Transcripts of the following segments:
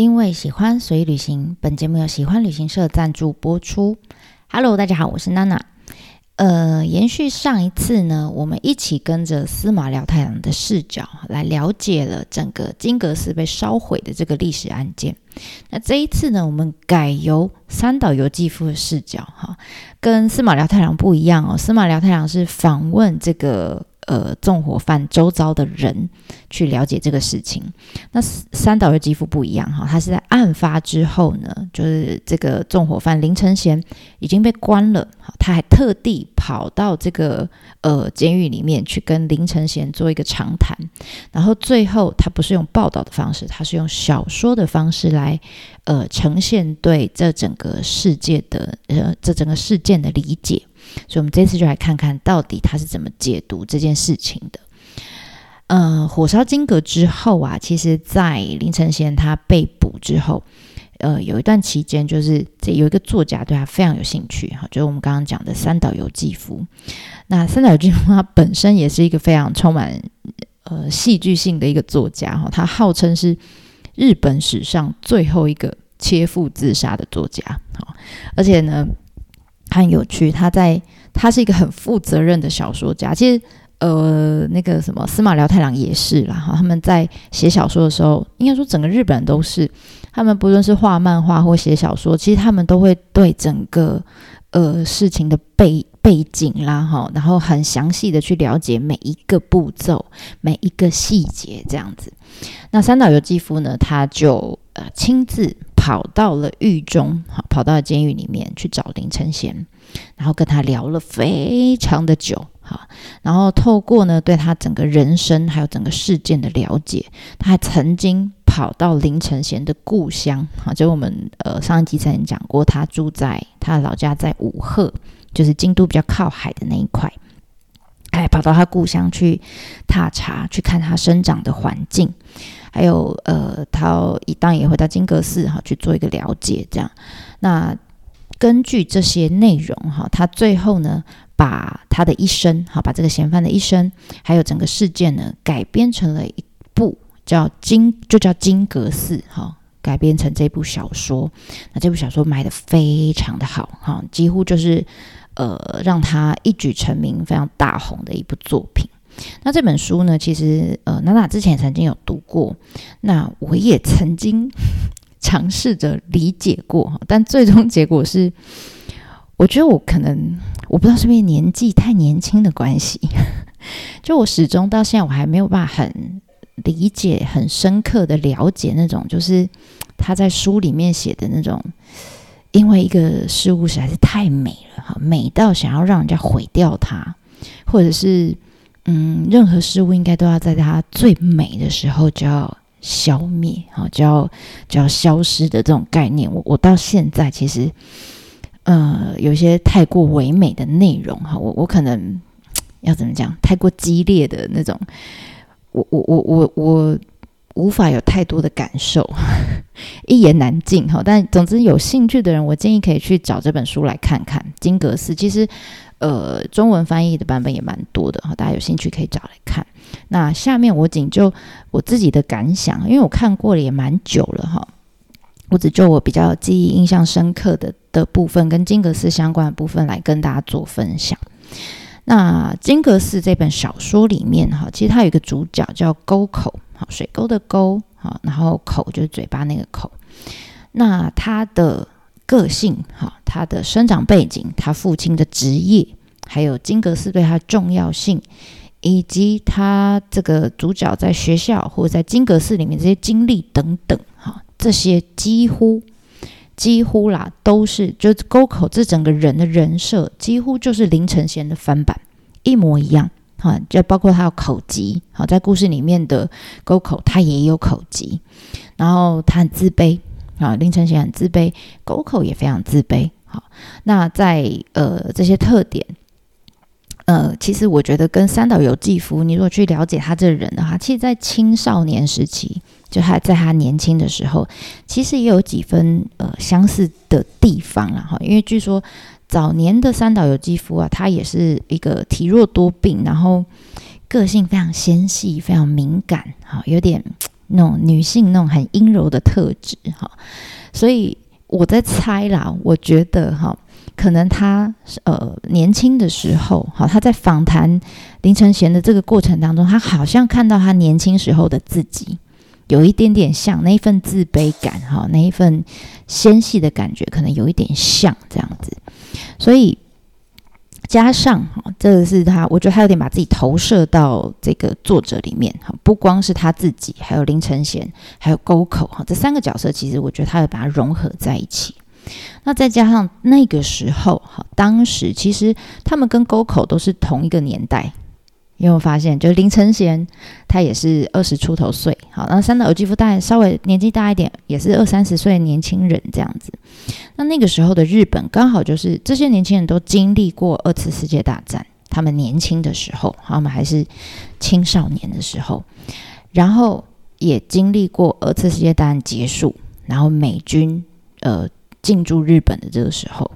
因为喜欢所以旅行，本节目由喜欢旅行社赞助播出。Hello，大家好，我是娜娜。呃，延续上一次呢，我们一起跟着司马辽太郎的视角来了解了整个金阁寺被烧毁的这个历史案件。那这一次呢，我们改由三岛由纪夫的视角，哈，跟司马辽太郎不一样哦。司马辽太郎是访问这个。呃，纵火犯周遭的人去了解这个事情。那三岛的肌肤不一样哈，他是在案发之后呢，就是这个纵火犯林承贤已经被关了，他还特地跑到这个呃监狱里面去跟林承贤做一个长谈。然后最后他不是用报道的方式，他是用小说的方式来呃呈现对这整个世界的呃这整个事件的理解。所以，我们这次就来看看到底他是怎么解读这件事情的。呃，火烧金阁之后啊，其实，在林承贤他被捕之后，呃，有一段期间，就是这有一个作家对他非常有兴趣，哈，就是我们刚刚讲的三岛由纪夫。那三岛由纪夫他本身也是一个非常充满呃戏剧性的一个作家，哈，他号称是日本史上最后一个切腹自杀的作家，好，而且呢。很有趣，他在他是一个很负责任的小说家。其实，呃，那个什么司马辽太郎也是啦。哈，他们在写小说的时候，应该说整个日本都是，他们不论是画漫画或写小说，其实他们都会对整个呃事情的背背景啦，哈，然后很详细的去了解每一个步骤、每一个细节这样子。那三岛由纪夫呢，他就呃亲自。跑到了狱中，好，跑到了监狱里面去找林承贤，然后跟他聊了非常的久，好，然后透过呢对他整个人生还有整个事件的了解，他还曾经跑到林承贤的故乡，好，就我们呃上一集曾经讲过，他住在他老家在武赫，就是京都比较靠海的那一块，哎，跑到他故乡去踏查，去看他生长的环境。还有呃，他一当然也会到金阁寺哈去做一个了解，这样。那根据这些内容哈，他最后呢，把他的一生哈，把这个嫌犯的一生，还有整个事件呢，改编成了一部叫金，就叫金阁寺哈，改编成这部小说。那这部小说卖的非常的好哈，几乎就是呃，让他一举成名、非常大红的一部作品。那这本书呢？其实，呃，娜娜之前曾经有读过，那我也曾经 尝试着理解过，但最终结果是，我觉得我可能我不知道是不是年纪太年轻的关系，就我始终到现在我还没有办法很理解、很深刻的了解那种，就是他在书里面写的那种，因为一个事物实在是太美了，哈，美到想要让人家毁掉它，或者是。嗯，任何事物应该都要在它最美的时候就要消灭，好，就要就要消失的这种概念。我我到现在其实，呃，有些太过唯美的内容，哈，我我可能 要怎么讲？太过激烈的那种，我我我我我无法有太多的感受，一言难尽，哈。但总之，有兴趣的人，我建议可以去找这本书来看看《金阁寺》。其实。呃，中文翻译的版本也蛮多的哈，大家有兴趣可以找来看。那下面我仅就我自己的感想，因为我看过了也蛮久了哈，我只就我比较记忆印象深刻的的部分，跟金阁寺相关的部分来跟大家做分享。那金阁寺这本小说里面哈，其实它有一个主角叫沟口，好水沟的沟，好，然后口就是嘴巴那个口。那他的个性哈。他的生长背景，他父亲的职业，还有金阁寺对他重要性，以及他这个主角在学校或者在金阁寺里面这些经历等等，哈，这些几乎几乎啦，都是就沟口这整个人的人设，几乎就是林承贤的翻版，一模一样，哈，就包括他有口疾，好，在故事里面的沟口他也有口疾，然后他很自卑，啊，林承贤很自卑，沟口也非常自卑。好，那在呃这些特点，呃，其实我觉得跟三岛由纪夫，你如果去了解他这个人的话，其实，在青少年时期，就他在他年轻的时候，其实也有几分呃相似的地方了哈。因为据说早年的三岛由纪夫啊，他也是一个体弱多病，然后个性非常纤细、非常敏感，哈，有点那种女性那种很阴柔的特质哈，所以我在猜啦，我觉得哈，可能他呃年轻的时候，哈，他在访谈林承贤的这个过程当中，他好像看到他年轻时候的自己，有一点点像那一份自卑感哈，那一份纤细的感觉，可能有一点像这样子，所以。加上哈，这个是他，我觉得他有点把自己投射到这个作者里面哈，不光是他自己，还有林承贤，还有沟口哈，这三个角色其实我觉得他有把它融合在一起。那再加上那个时候哈，当时其实他们跟沟口都是同一个年代。因为我发现，就是林承贤，他也是二十出头岁，好，那三岛由纪夫大概稍微年纪大一点，也是二三十岁的年轻人这样子。那那个时候的日本，刚好就是这些年轻人都经历过二次世界大战，他们年轻的时候，他们还是青少年的时候，然后也经历过二次世界大战结束，然后美军呃进驻日本的这个时候。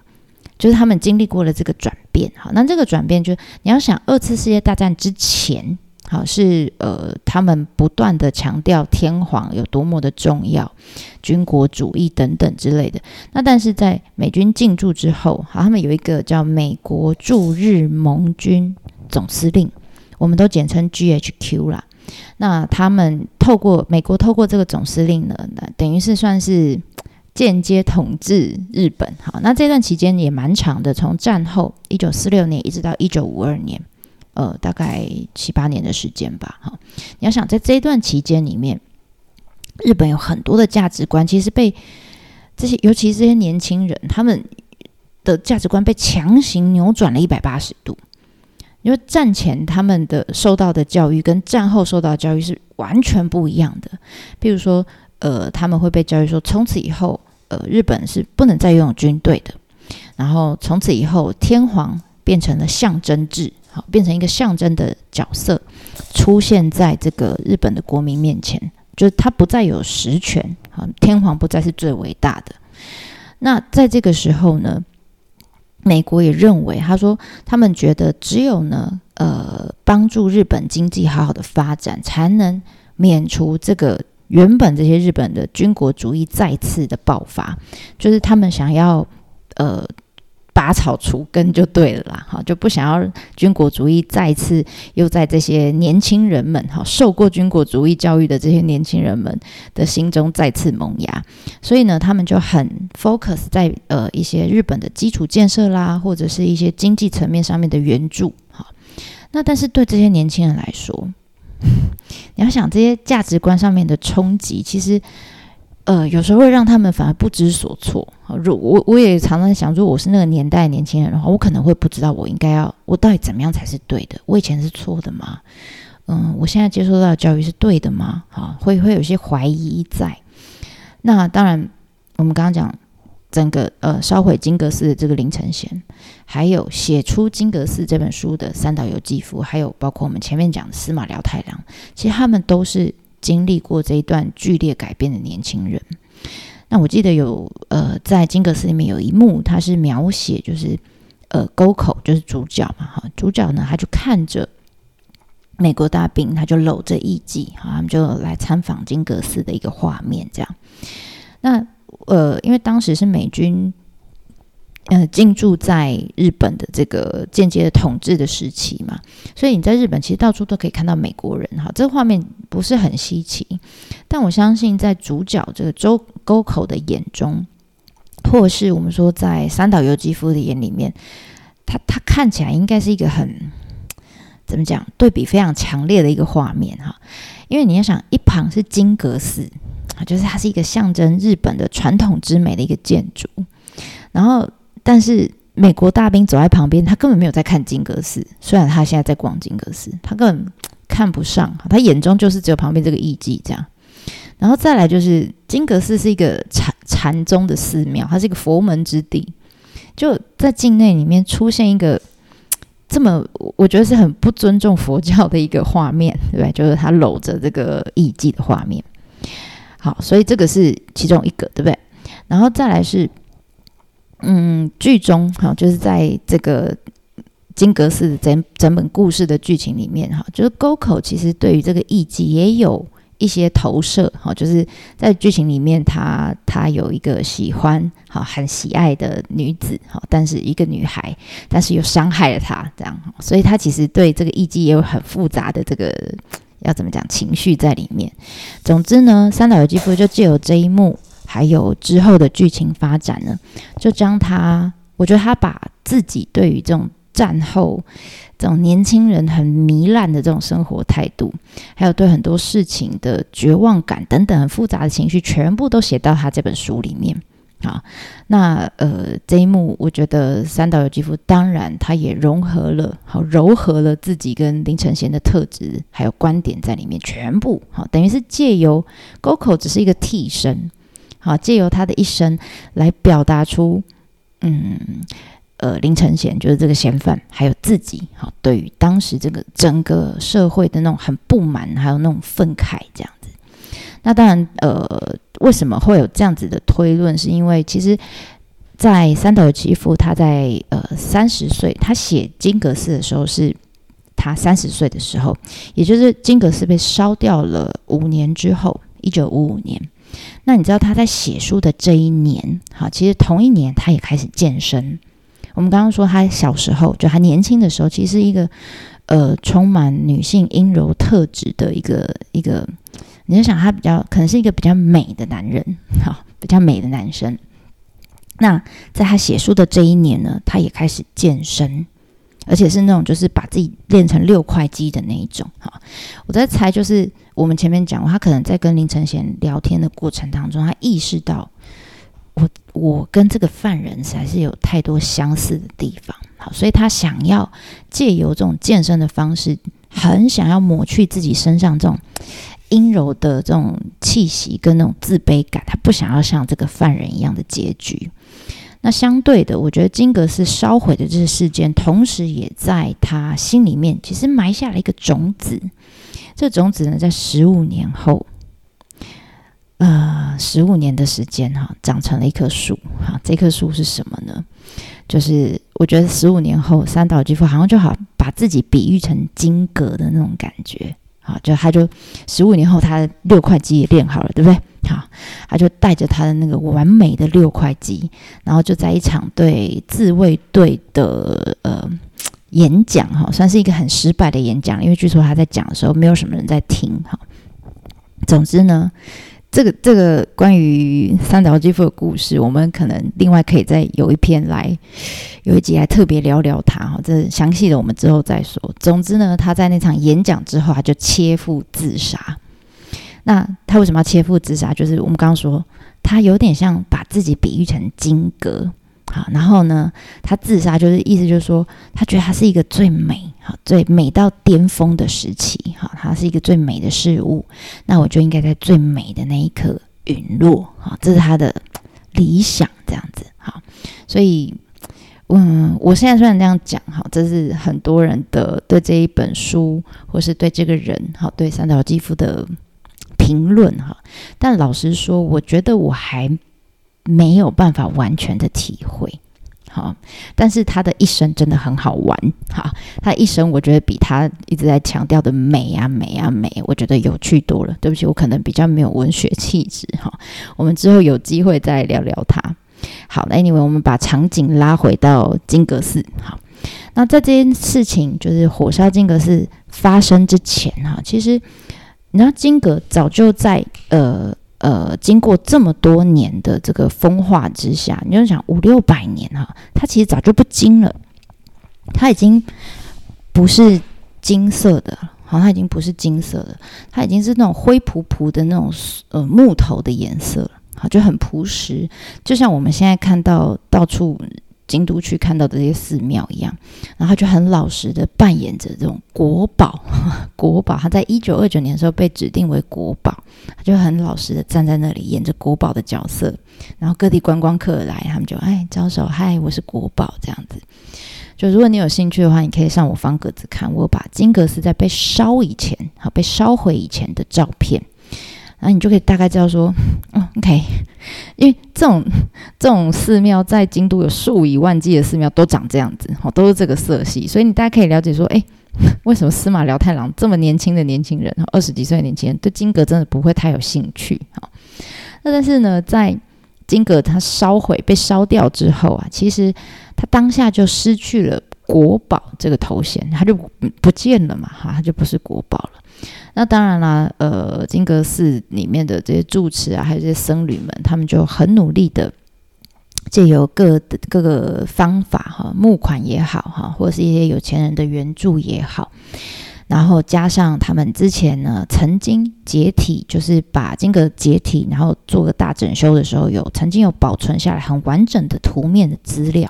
就是他们经历过了这个转变，好，那这个转变就你要想，二次世界大战之前，好是呃，他们不断的强调天皇有多么的重要，军国主义等等之类的。那但是在美军进驻之后，好，他们有一个叫美国驻日盟军总司令，我们都简称 GHQ 啦。那他们透过美国透过这个总司令呢，那等于是算是。间接统治日本，好，那这段期间也蛮长的，从战后一九四六年一直到一九五二年，呃，大概七八年的时间吧，哈。你要想在这一段期间里面，日本有很多的价值观，其实被这些，尤其是这些年轻人，他们的价值观被强行扭转了一百八十度。因为战前他们的受到的教育跟战后受到的教育是完全不一样的，比如说。呃，他们会被教育说，从此以后，呃，日本是不能再拥有军队的。然后从此以后，天皇变成了象征制，好，变成一个象征的角色，出现在这个日本的国民面前，就是他不再有实权，好，天皇不再是最伟大的。那在这个时候呢，美国也认为，他说他们觉得只有呢，呃，帮助日本经济好好的发展，才能免除这个。原本这些日本的军国主义再次的爆发，就是他们想要呃拔草除根就对了啦，哈，就不想要军国主义再次又在这些年轻人们哈受过军国主义教育的这些年轻人们的心中再次萌芽，所以呢，他们就很 focus 在呃一些日本的基础建设啦，或者是一些经济层面上面的援助，哈，那但是对这些年轻人来说。你要想这些价值观上面的冲击，其实，呃，有时候会让他们反而不知所措。如我我也常常想，如果我是那个年代年轻人的话，我可能会不知道我应该要我到底怎么样才是对的。我以前是错的吗？嗯，我现在接受到的教育是对的吗？啊，会会有些怀疑在。那当然，我们刚刚讲。整个呃烧毁金阁寺的这个林承贤，还有写出《金阁寺》这本书的三岛由纪夫，还有包括我们前面讲的司马辽太郎，其实他们都是经历过这一段剧烈改变的年轻人。那我记得有呃在《金阁寺》里面有一幕，他是描写就是呃沟口就是主角嘛哈，主角呢他就看着美国大兵，他就搂着艺妓，哈，他们就来参访金阁寺的一个画面，这样那。呃，因为当时是美军，呃，进驻在日本的这个间接的统治的时期嘛，所以你在日本其实到处都可以看到美国人哈，这个画面不是很稀奇。但我相信在主角这个周沟口的眼中，或是我们说在三岛由纪夫的眼里面，他他看起来应该是一个很怎么讲对比非常强烈的一个画面哈，因为你要想一旁是金阁寺。啊，就是它是一个象征日本的传统之美的一个建筑，然后，但是美国大兵走在旁边，他根本没有在看金阁寺，虽然他现在在逛金阁寺，他根本看不上，他眼中就是只有旁边这个艺妓这样。然后再来就是金阁寺是一个禅禅宗的寺庙，它是一个佛门之地，就在境内里面出现一个这么我觉得是很不尊重佛教的一个画面，对不对？就是他搂着这个艺妓的画面。好，所以这个是其中一个，对不对？然后再来是，嗯，剧中哈，就是在这个金阁寺整整本故事的剧情里面哈，就是沟口其实对于这个艺妓也有一些投射，好，就是在剧情里面，他他有一个喜欢好很喜爱的女子，好，但是一个女孩，但是又伤害了他，这样，所以他其实对这个艺伎也有很复杂的这个要怎么讲情绪在里面。总之呢，三岛由纪夫就借由这一幕，还有之后的剧情发展呢，就将他，我觉得他把自己对于这种。战后这种年轻人很糜烂的这种生活态度，还有对很多事情的绝望感等等很复杂的情绪，全部都写到他这本书里面。好，那呃这一幕，我觉得三岛由纪夫当然他也融合了，好柔和了自己跟林承贤的特质还有观点在里面，全部好等于是借由沟口只是一个替身，好借由他的一生来表达出嗯。呃，林承贤就是这个嫌犯，还有自己，好，对于当时这个整个社会的那种很不满，还有那种愤慨，这样子。那当然，呃，为什么会有这样子的推论？是因为其实，在三岛由纪夫他在呃三十岁，他写金阁寺的时候，是他三十岁的时候，也就是金阁寺被烧掉了五年之后，一九五五年。那你知道他在写书的这一年，好，其实同一年他也开始健身。我们刚刚说，他小时候就他年轻的时候，其实一个呃充满女性阴柔特质的一个一个，你就想他比较可能是一个比较美的男人，好，比较美的男生。那在他写书的这一年呢，他也开始健身，而且是那种就是把自己练成六块肌的那一种。哈，我在猜，就是我们前面讲过，他可能在跟林承贤聊天的过程当中，他意识到。我我跟这个犯人还是有太多相似的地方，好，所以他想要借由这种健身的方式，很想要抹去自己身上这种阴柔的这种气息跟那种自卑感，他不想要像这个犯人一样的结局。那相对的，我觉得金格斯烧毁的这个事件，同时也在他心里面其实埋下了一个种子。这种子呢，在十五年后。呃，十五年的时间哈，长成了一棵树哈。这棵树是什么呢？就是我觉得十五年后，三岛纪夫好像就好把自己比喻成金格的那种感觉好，就他就十五年后，他六块肌也练好了，对不对？好，他就带着他的那个完美的六块肌，然后就在一场对自卫队的呃演讲哈，算是一个很失败的演讲，因为据说他在讲的时候，没有什么人在听哈。总之呢。这个这个关于三岛纪夫的故事，我们可能另外可以再有一篇来，有一集来特别聊聊他哈。这详细的我们之后再说。总之呢，他在那场演讲之后，他就切腹自杀。那他为什么要切腹自杀？就是我们刚刚说，他有点像把自己比喻成金戈。好，然后呢，他自杀就是意思就是说，他觉得他是一个最美，好，最美到巅峰的时期，好，他是一个最美的事物，那我就应该在最美的那一刻陨落，好，这是他的理想，这样子，好，所以，嗯，我现在虽然这样讲，哈，这是很多人的对这一本书，或是对这个人，好，对三岛肌夫的评论，哈，但老实说，我觉得我还。没有办法完全的体会，好，但是他的一生真的很好玩，哈，他一生我觉得比他一直在强调的美啊美啊美，我觉得有趣多了。对不起，我可能比较没有文学气质，哈，我们之后有机会再聊聊他。好，Anyway，我们把场景拉回到金阁寺，好，那在这件事情就是火烧金阁寺发生之前，哈，其实你知道金阁早就在呃。呃，经过这么多年的这个风化之下，你就想五六百年哈，它其实早就不金了，它已经不是金色的，好，它已经不是金色的，它已经是那种灰扑扑的那种呃木头的颜色，好，就很朴实，就像我们现在看到到处。京都去看到的这些寺庙一样，然后就很老实的扮演着这种国宝，国宝。他在一九二九年的时候被指定为国宝，他就很老实的站在那里演着国宝的角色。然后各地观光客来，他们就哎招手，嗨，我是国宝这样子。就如果你有兴趣的话，你可以上我方格子看，我把金阁寺在被烧以前，好被烧毁以前的照片。那你就可以大概知道说，嗯，OK，因为这种这种寺庙在京都有数以万计的寺庙都长这样子，哦，都是这个色系，所以你大家可以了解说，哎，为什么司马辽太郎这么年轻的年轻人，二十几岁的年轻人对金阁真的不会太有兴趣哈？那但是呢，在金阁它烧毁被烧掉之后啊，其实他当下就失去了国宝这个头衔，他就不见了嘛哈，他就不是国宝了。那当然啦，呃，金阁寺里面的这些住持啊，还有这些僧侣们，他们就很努力的。借由各各个方法哈，募款也好哈，或是一些有钱人的援助也好，然后加上他们之前呢曾经解体，就是把金阁解体，然后做个大整修的时候，有曾经有保存下来很完整的图面的资料。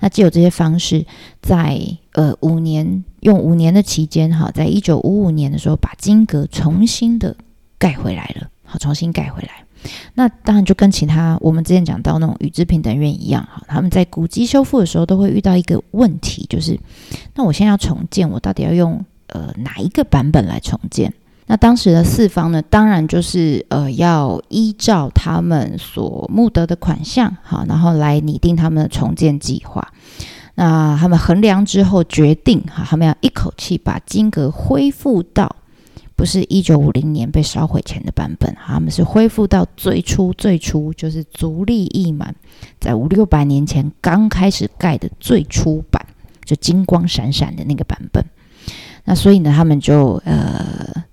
那既有这些方式，在呃五年用五年的期间哈，在一九五五年的时候，把金阁重新的盖回来了，好，重新盖回来。那当然就跟其他我们之前讲到那种宇治平等院一样哈，他们在古迹修复的时候都会遇到一个问题，就是那我现在要重建，我到底要用呃哪一个版本来重建？那当时的四方呢，当然就是呃要依照他们所募得的款项哈，然后来拟定他们的重建计划。那他们衡量之后决定哈，他们要一口气把金阁恢复到。不是一九五零年被烧毁前的版本，他们是恢复到最初最初，就是足利义满在五六百年前刚开始盖的最初版，就金光闪闪的那个版本。那所以呢，他们就呃。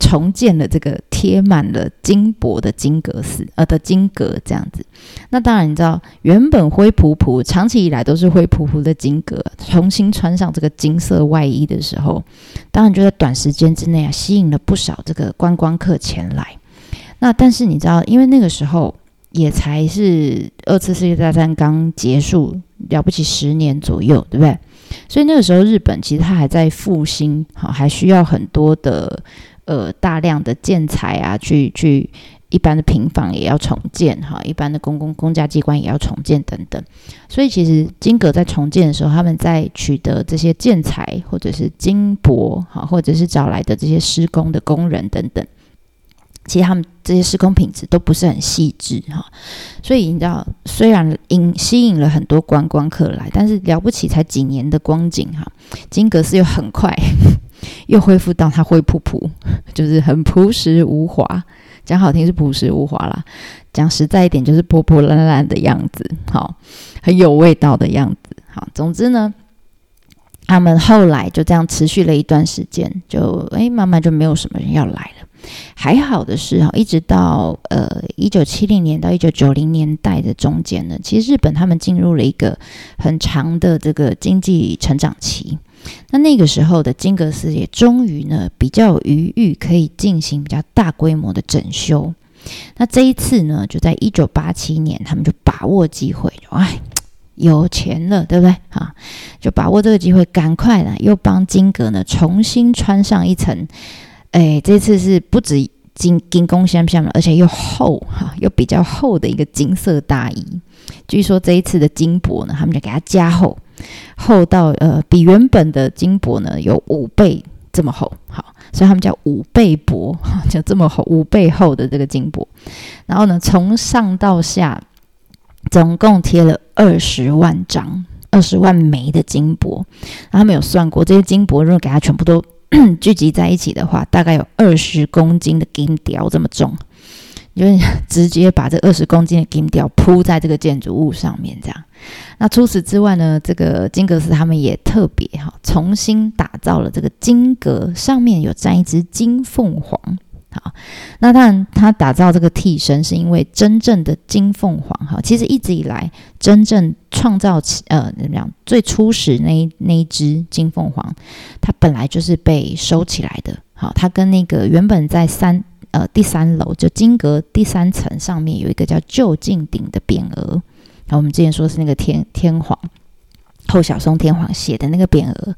重建了这个贴满了金箔的金阁寺，呃的金阁这样子。那当然，你知道原本灰扑扑，长期以来都是灰扑扑的金阁，重新穿上这个金色外衣的时候，当然就在短时间之内啊，吸引了不少这个观光客前来。那但是你知道，因为那个时候也才是二次世界大战刚结束，了不起十年左右，对不对？所以那个时候日本其实它还在复兴，好，还需要很多的。呃，大量的建材啊，去去一般的平房也要重建哈，一般的公共公家机关也要重建等等。所以其实金阁在重建的时候，他们在取得这些建材或者是金箔哈，或者是找来的这些施工的工人等等，其实他们这些施工品质都不是很细致哈。所以你知道，虽然引吸引了很多观光客来，但是了不起才几年的光景哈，金阁寺又很快。又恢复到它灰扑扑，就是很朴实无华。讲好听是朴实无华啦，讲实在一点就是破破烂烂的样子。好，很有味道的样子。好，总之呢，他们后来就这样持续了一段时间，就诶慢慢就没有什么人要来了。还好的是哈，一直到呃一九七零年到一九九零年代的中间呢，其实日本他们进入了一个很长的这个经济成长期。那那个时候的金阁寺也终于呢比较有余裕，可以进行比较大规模的整修。那这一次呢，就在一九八七年，他们就把握机会，哎，有钱了，对不对？哈，就把握这个机会，赶快呢又帮金阁呢重新穿上一层，哎，这次是不止金金工相像而且又厚哈，又比较厚的一个金色大衣。据说这一次的金箔呢，他们就给它加厚。厚到呃，比原本的金箔呢有五倍这么厚，好，所以他们叫五倍薄，就这么厚五倍厚的这个金箔。然后呢，从上到下总共贴了二十万张、二十万枚的金箔。然后他们有算过，这些金箔如果给它全部都 聚集在一起的话，大概有二十公斤的金雕这么重。就直接把这二十公斤的金雕铺在这个建筑物上面，这样。那除此之外呢，这个金阁寺他们也特别哈，重新打造了这个金阁，上面有站一只金凤凰。好，那当然他打造这个替身，是因为真正的金凤凰哈，其实一直以来真正创造起呃怎么样最初始那一那一只金凤凰，它本来就是被收起来的。好，它跟那个原本在三。呃，第三楼就金阁第三层上面有一个叫就近顶的匾额，然后我们之前说是那个天天皇后小松天皇写的那个匾额，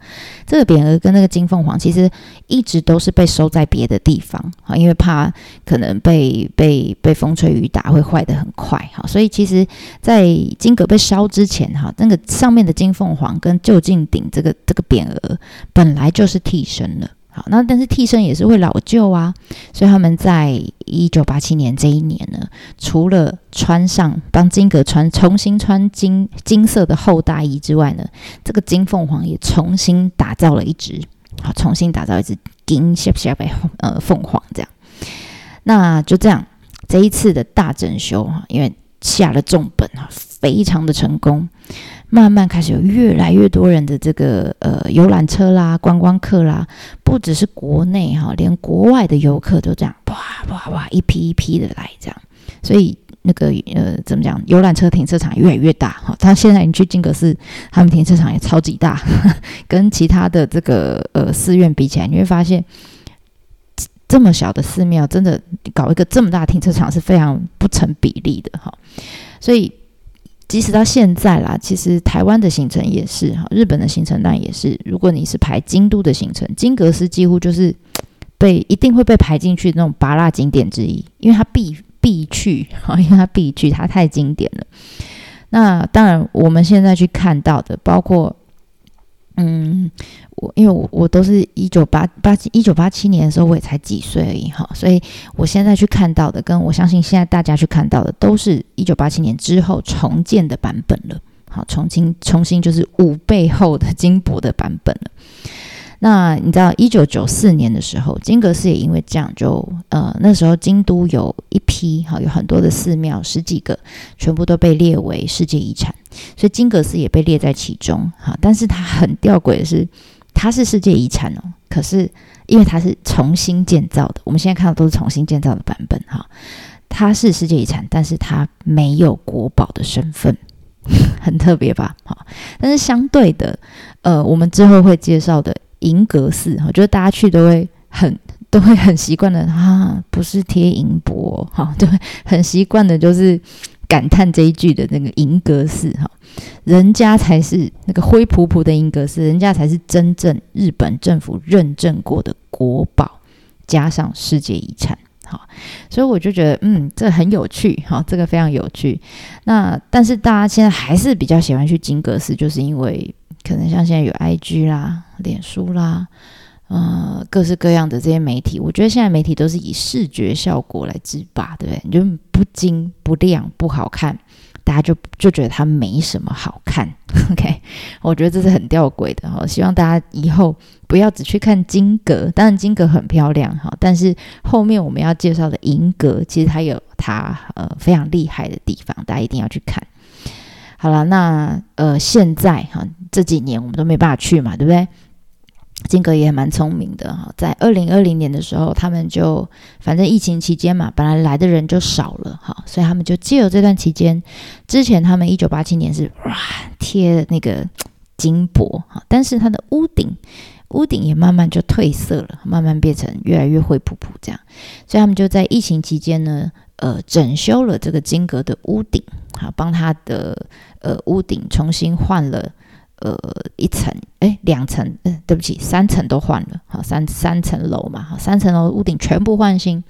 这个匾额跟那个金凤凰其实一直都是被收在别的地方啊，因为怕可能被被被风吹雨打会坏的很快哈，所以其实，在金阁被烧之前哈，那个上面的金凤凰跟就近顶这个这个匾额本来就是替身了。好，那但是替身也是会老旧啊，所以他们在一九八七年这一年呢，除了穿上帮金阁穿重新穿金金色的厚大衣之外呢，这个金凤凰也重新打造了一只，好，重新打造一只金下下白呃凤凰这样。那就这样，这一次的大整修哈，因为下了重本啊，非常的成功。慢慢开始有越来越多人的这个呃游览车啦、观光客啦，不只是国内哈，连国外的游客都这样哇哇哇一批一批的来这样。所以那个呃怎么讲，游览车停车场越来越大哈。他现在你去金阁寺，他们停车场也超级大，跟其他的这个呃寺院比起来，你会发现。这么小的寺庙，真的搞一个这么大停车场是非常不成比例的哈。所以，即使到现在啦，其实台湾的行程也是哈，日本的行程那也是。如果你是排京都的行程，金阁寺几乎就是 被一定会被排进去那种八大景点之一，因为它必必去哈，因为它必去，它太经典了。那当然，我们现在去看到的，包括。嗯，我因为我我都是一九八八一九八七年的时候，我也才几岁而已哈，所以我现在去看到的，跟我相信现在大家去看到的，都是一九八七年之后重建的版本了。好，重新重新就是五倍厚的 金箔的版本了。那你知道，一九九四年的时候，金阁寺也因为这样，就呃那时候京都有一批哈，有很多的寺庙，十几个，全部都被列为世界遗产，所以金阁寺也被列在其中哈。但是它很吊诡的是，它是世界遗产哦，可是因为它是重新建造的，我们现在看到都是重新建造的版本哈。它是世界遗产，但是它没有国宝的身份，很特别吧？好，但是相对的，呃，我们之后会介绍的。银阁寺，我觉得大家去都会很都会很习惯的啊，不是贴银箔哈，对，很习惯的就是感叹这一句的那个银阁寺哈，人家才是那个灰扑扑的银阁寺，人家才是真正日本政府认证过的国宝，加上世界遗产，好，所以我就觉得嗯，这很有趣哈，这个非常有趣。那但是大家现在还是比较喜欢去金阁寺，就是因为。可能像现在有 IG 啦、脸书啦，呃，各式各样的这些媒体，我觉得现在媒体都是以视觉效果来制霸，对不对？你就不精不亮不好看，大家就就觉得它没什么好看。OK，我觉得这是很吊诡的哈。希望大家以后不要只去看金阁，当然金阁很漂亮哈，但是后面我们要介绍的银阁，其实它有它呃非常厉害的地方，大家一定要去看。好了，那呃，现在哈这几年我们都没办法去嘛，对不对？金阁也蛮聪明的哈，在二零二零年的时候，他们就反正疫情期间嘛，本来来的人就少了哈，所以他们就借由这段期间，之前他们一九八七年是哇贴那个金箔哈，但是它的屋顶屋顶也慢慢就褪色了，慢慢变成越来越灰扑扑这样，所以他们就在疫情期间呢。呃，整修了这个金阁的屋顶，好，帮他的呃屋顶重新换了呃一层，哎，两层，嗯，对不起，三层都换了，好，三三层楼嘛，好，三层楼屋顶全部换新。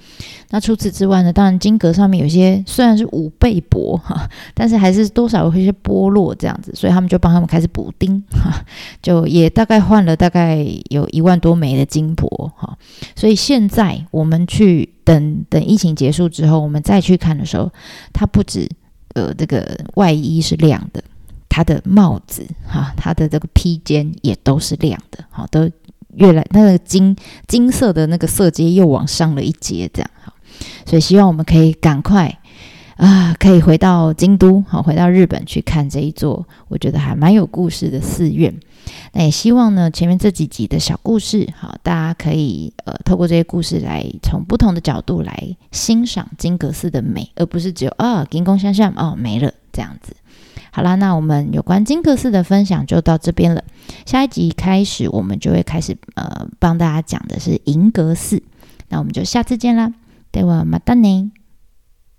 那除此之外呢，当然金阁上面有些虽然是五倍薄哈，但是还是多少会一些剥落这样子，所以他们就帮他们开始补丁，哈，就也大概换了大概有一万多枚的金箔哈，所以现在我们去。等等，疫情结束之后，我们再去看的时候，它不止呃这个外衣是亮的，它的帽子哈，它的这个披肩也都是亮的，好，都越来那个金金色的那个色阶又往上了一阶，这样哈，所以希望我们可以赶快。啊，可以回到京都，好，回到日本去看这一座，我觉得还蛮有故事的寺院。那也希望呢，前面这几集的小故事，好，大家可以呃，透过这些故事来从不同的角度来欣赏金阁寺的美，而不是只有啊，金宫相向哦没了这样子。好啦，那我们有关金阁寺的分享就到这边了。下一集开始，我们就会开始呃，帮大家讲的是银阁寺。那我们就下次见啦，对我马达内。